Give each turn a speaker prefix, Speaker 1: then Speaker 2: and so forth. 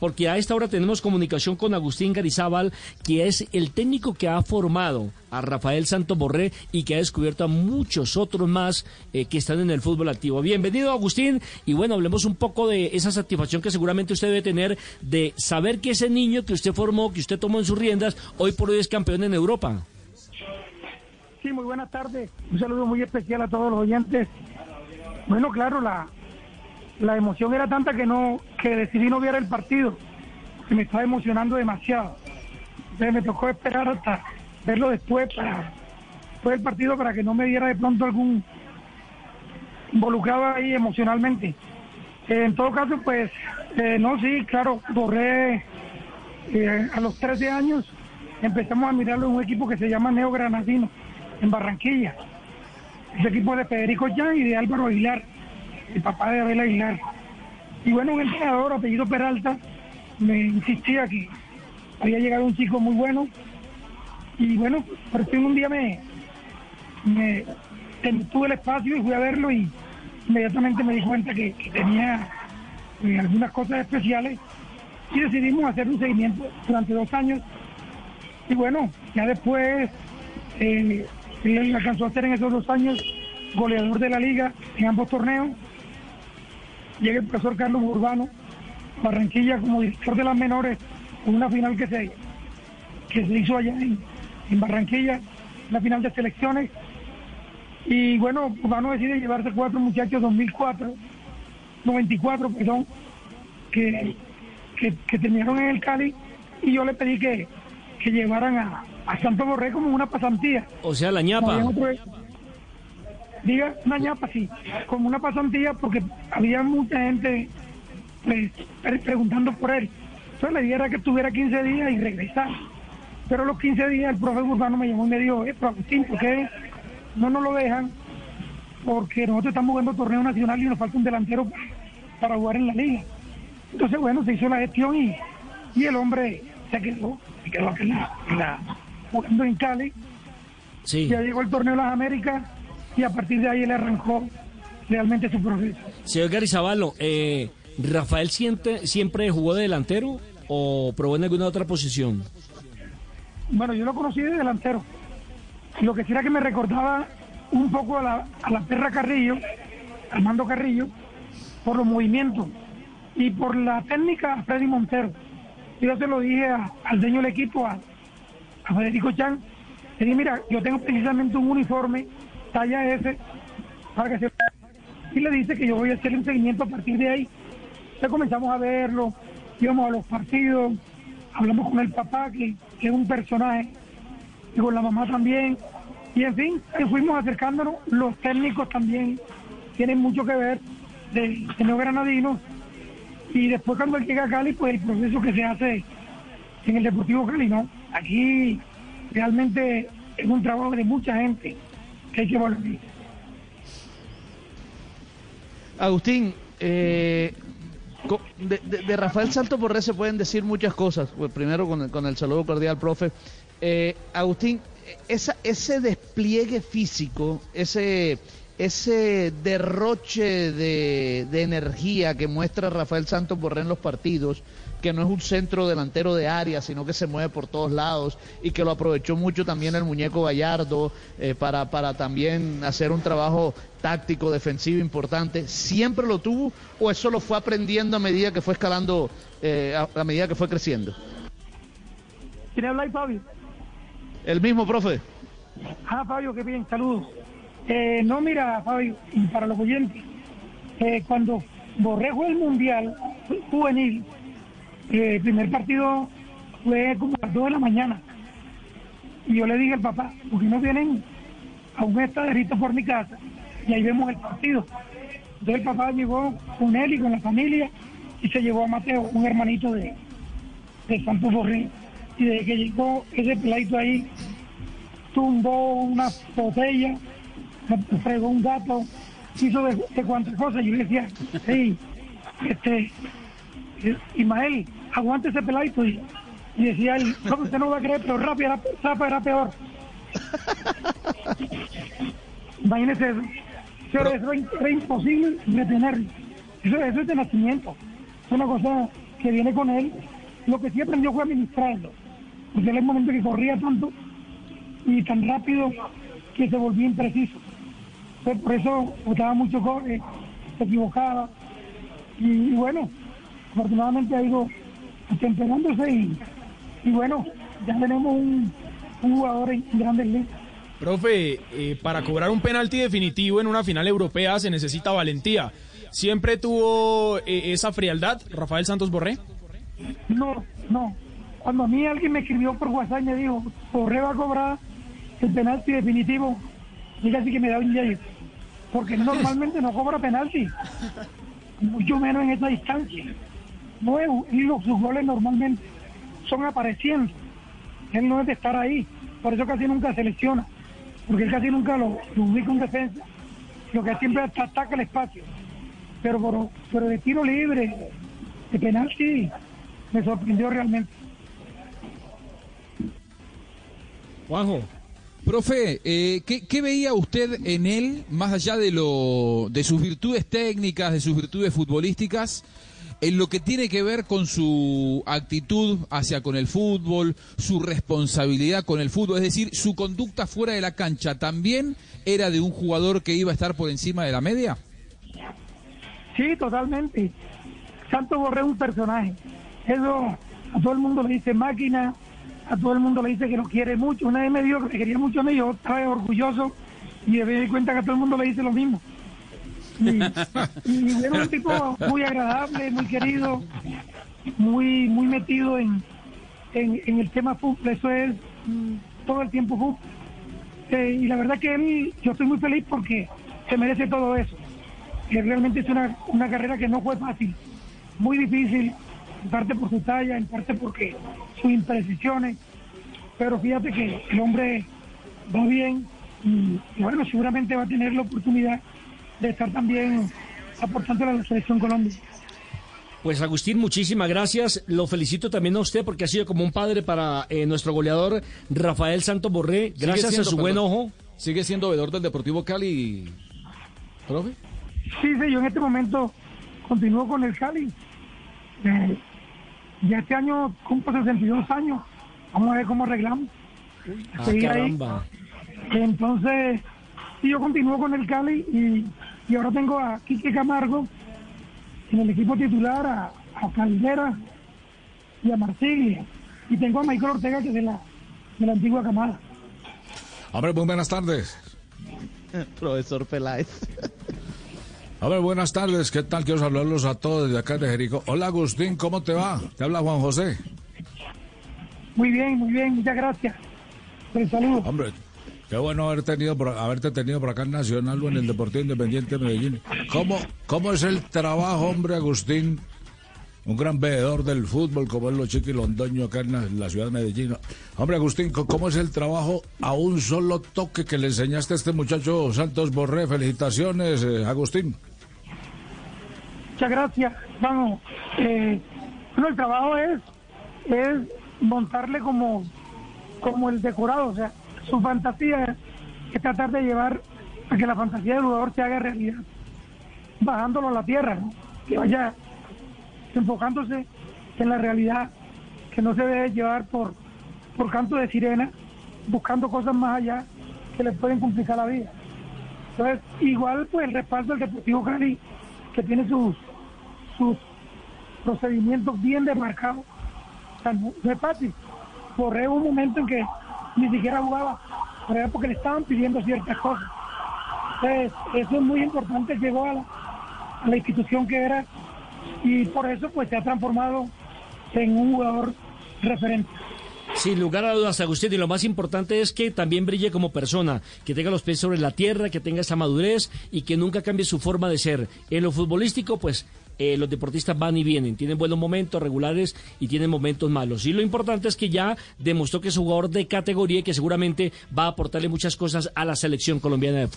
Speaker 1: porque a esta hora tenemos comunicación con Agustín Garizábal, que es el técnico que ha formado a Rafael Santo Borré y que ha descubierto a muchos otros más eh, que están en el fútbol activo. Bienvenido, Agustín, y bueno, hablemos un poco de esa satisfacción que seguramente usted debe tener de saber que ese niño que usted formó, que usted tomó en sus riendas, hoy por hoy es campeón en Europa.
Speaker 2: Sí, muy buenas tardes. Un saludo muy especial a todos los oyentes. Bueno, claro, la, la emoción era tanta que no que decidí no ver el partido, que me estaba emocionando demasiado. Entonces me tocó esperar hasta verlo después para después partido para que no me diera de pronto algún involucrado ahí emocionalmente. Eh, en todo caso, pues, eh, no, sí, claro, borré eh, a los 13 años, empezamos a mirarlo en un equipo que se llama Neo Granadino, en Barranquilla. Ese equipo de Federico Jan y de Álvaro Aguilar el papá de Abel Aguilar. Y bueno, un entrenador, apellido Peralta, me insistía que había llegado un chico muy bueno. Y bueno, por fin un día me, me tuve el espacio y fui a verlo y inmediatamente me di cuenta que, tenía eh, algunas cosas especiales y decidimos hacer un seguimiento durante dos años. Y bueno, ya después eh, él alcanzó a ser en esos dos años goleador de la liga en ambos torneos llega el profesor Carlos Urbano, Barranquilla como director de las menores, con una final que se, que se hizo allá en, Barranquilla, la final de selecciones. Y bueno, Urbano decide llevarse cuatro muchachos 2004, 94, perdón, que, que, terminaron en el Cali y yo le pedí que, que llevaran a, a Santo Borré como una pasantía.
Speaker 1: O sea, la ñapa
Speaker 2: diga una ñapa, sí, como una pasantía, porque había mucha gente pues, preguntando por él. Entonces la idea era que estuviera 15 días y regresar. Pero los 15 días el profe Urbano me llamó y me dijo, eh, Agustín, ¿por qué no nos lo dejan? Porque nosotros estamos jugando torneo nacional y nos falta un delantero para jugar en la liga. Entonces, bueno, se hizo la gestión y, y el hombre se quedó, se quedó aquí en la, jugando en Cali. Sí. Ya llegó el torneo de las Américas y a partir de ahí él arrancó realmente su proceso.
Speaker 1: Señor Garizabalo, eh, ¿Rafael siempre, siempre jugó de delantero o probó en alguna otra posición?
Speaker 2: Bueno, yo lo conocí de delantero. Lo que sí era que me recordaba un poco a la, a la perra Carrillo, Armando Carrillo, por los movimientos y por la técnica a Freddy Montero. Yo se lo dije al dueño del equipo, a, a Federico Chan, le dije, mira, yo tengo precisamente un uniforme talla S para que se y le dice que yo voy a hacer un seguimiento a partir de ahí. Ya comenzamos a verlo, íbamos a los partidos, hablamos con el papá, que, es un personaje, y con la mamá también. Y en fin, fuimos acercándonos, los técnicos también tienen mucho que ver de, de Granadino. Y después cuando él llega a Cali, pues el proceso que se hace en el Deportivo Cali, ¿no? Aquí realmente es un trabajo de mucha gente
Speaker 3: Agustín, eh, de, Rafael Santo Borré se pueden decir muchas cosas. Pues primero con el, saludo cordial, profe. Eh, Agustín, ese despliegue físico, ese, ese derroche de, de, energía que muestra Rafael Santos Borré en los partidos, que no es un centro delantero de área, sino que se mueve por todos lados y que lo aprovechó mucho también el muñeco Gallardo eh, para, para también hacer un trabajo táctico, defensivo importante. ¿Siempre lo tuvo o eso lo fue aprendiendo a medida que fue escalando, eh, a, medida que fue creciendo?
Speaker 2: ¿Quién habla ahí, Fabio?
Speaker 3: El mismo, profe.
Speaker 2: Ah, Fabio, qué bien, saludos. Eh, no, mira, Fabio, para los oyentes, cuando Borrego el Mundial juvenil, el primer partido fue como a las 2 de la mañana. Y yo le dije al papá, ¿por qué no vienen a un estaderito por mi casa? Y ahí vemos el partido. Entonces el papá llegó con él y con la familia y se llevó a Mateo, un hermanito de, de Santos. Y desde que llegó ese pleito ahí, tumbó una botella, fregó un gato, hizo de, de cuantas cosas. Y yo le decía, hey, este, Ismael, aguante ese peladito. Y, decía él, no, usted no va a creer, pero rápido era, era peor. Imagínese eso. Eso era, imposible detenerlo. Eso, eso es de nacimiento. Es una cosa que viene con él, lo que sí aprendió fue administrarlo, porque era el momento que corría tanto y tan rápido que se volvía impreciso. Por eso botaba mucho corre, se equivocaba. Y, bueno, afortunadamente ha ido atemperándose y, y bueno, ya tenemos un, jugador en grandes ligas.
Speaker 4: Profe, eh, para cobrar un penalti definitivo en una final europea se necesita valentía. ¿Siempre tuvo eh, esa frialdad Rafael Santos Borré?
Speaker 2: No, no. Cuando a mí alguien me escribió por WhatsApp y me dijo, Borré va a cobrar el penalti definitivo, casi que me da un día porque normalmente no cobra penalti, mucho menos en esa distancia. No y los, sus goles normalmente son apareciendo. Él no es de estar ahí, por eso casi nunca se lesiona, porque él casi nunca lo, ubica en defensa, lo que siempre ataca el espacio. Pero, por, pero de tiro libre, de penalti, me sorprendió realmente.
Speaker 5: Juanjo. Profe, eh, ¿qué, veía usted en él, más allá de, lo, de sus virtudes técnicas, de sus virtudes futbolísticas, en lo que tiene que ver con su actitud hacia con el fútbol, su responsabilidad con el fútbol, es decir, su conducta fuera de la cancha, ¿también era de un jugador que iba a estar por encima de la media?
Speaker 2: Sí, totalmente. Santos Borré es un personaje. Eso a todo el mundo le dice máquina, a todo el mundo le dice que lo quiere mucho. Una vez me dijo que le quería mucho a mí, yo estaba orgulloso y me di cuenta que a todo el mundo le dice lo mismo. Y, era un tipo muy agradable, muy querido, muy muy metido en, en, el tema fútbol. Eso es todo el tiempo fútbol. Eh, y la verdad que él, yo estoy muy feliz porque se merece todo eso. Que realmente es una, una carrera que no fue fácil, muy difícil, en parte por su talla, en parte porque sus imprecisiones, pero fíjate que el hombre va bien y, bueno, seguramente va a tener la oportunidad de estar también aportando a la selección Colombia.
Speaker 1: Pues Agustín, muchísimas gracias. Lo felicito también a usted porque ha sido como un padre para eh, nuestro goleador Rafael Santos Borré. Gracias a su buen ojo.
Speaker 5: ¿Sigue siendo veedor del Deportivo Cali, profe?
Speaker 2: Sí, sí, yo en este momento continúo con el Cali. Eh, ya este año cumplo 62 años. Vamos a ver cómo arreglamos.
Speaker 1: Ah, caramba.
Speaker 2: Entonces, yo continúo con el Cali y, ahora tengo a Quique Camargo en el equipo titular, a, Caldera y a Marsiglia. Y tengo a Michael Ortega, que es de la, de la antigua camada.
Speaker 6: Hombre, muy buenas tardes.
Speaker 3: Profesor Peláez.
Speaker 6: A ver, buenas tardes, ¿qué tal? Quiero saludarlos a todos desde acá de Jerico. Hola Agustín, ¿cómo te va? Te habla Juan José.
Speaker 2: Muy bien, muy bien, muchas gracias. Un saludo.
Speaker 6: Hombre, qué bueno haber tenido haberte tenido por acá en Nacional o en el Deportivo Independiente de Medellín. ¿Cómo, ¿Cómo es el trabajo, hombre, Agustín? Un gran veedor del fútbol como es los Londoño acá en la, ciudad de Medellín. Hombre, Agustín, ¿cómo es el trabajo a un solo toque que le enseñaste a este muchacho Santos Borré? Felicitaciones, eh, Agustín.
Speaker 2: Muchas gracias. Vamos, eh, bueno, el trabajo es, es montarle como, como el decorado, o sea, su fantasía es, tratar de llevar a que la fantasía del jugador se haga realidad, bajándolo a la tierra, que vaya enfocándose en la realidad, que no se debe llevar por, por canto de sirena, buscando cosas más allá que le pueden complicar la vida. Entonces, igual pues el respaldo del Deportivo Cali, que tiene sus sus procedimientos bien demarcados. no, es fácil. Correo un momento en que ni siquiera jugaba, pero porque le estaban pidiendo ciertas cosas. Entonces, eso es muy importante, llegó a la, a la institución que era y por eso pues se ha transformado en un jugador referente.
Speaker 1: Sin lugar a dudas, Agustín, y lo más importante es que también brille como persona, que tenga los pies sobre la tierra, que tenga esa madurez y que nunca cambie su forma de ser. En lo futbolístico, pues eh, los deportistas van y vienen, tienen buenos momentos regulares y tienen momentos malos. Y lo importante es que ya demostró que es jugador de categoría y que seguramente va a aportarle muchas cosas a la selección colombiana de fútbol.